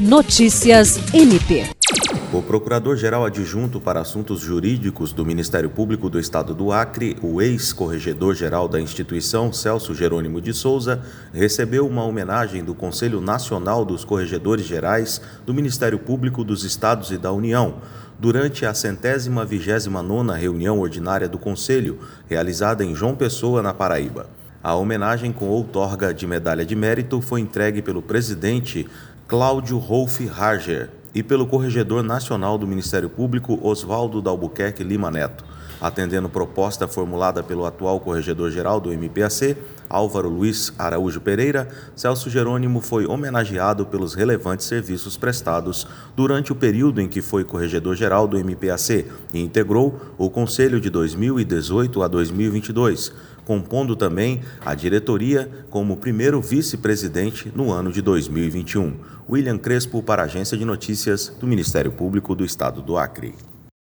Notícias MP. O Procurador-Geral Adjunto para Assuntos Jurídicos do Ministério Público do Estado do Acre, o ex-corregedor-geral da instituição, Celso Jerônimo de Souza, recebeu uma homenagem do Conselho Nacional dos Corregedores Gerais do Ministério Público dos Estados e da União, durante a centésima vigésima nona reunião ordinária do Conselho, realizada em João Pessoa, na Paraíba. A homenagem com outorga de medalha de mérito foi entregue pelo presidente Cláudio Rolf Harger e pelo Corregedor Nacional do Ministério Público Oswaldo Dalbuquerque Lima Neto. Atendendo proposta formulada pelo atual Corregedor-Geral do MPAC, Álvaro Luiz Araújo Pereira, Celso Jerônimo foi homenageado pelos relevantes serviços prestados durante o período em que foi Corregedor-Geral do MPAC e integrou o Conselho de 2018 a 2022, compondo também a diretoria como primeiro vice-presidente no ano de 2021. William Crespo para a Agência de Notícias do Ministério Público do Estado do Acre.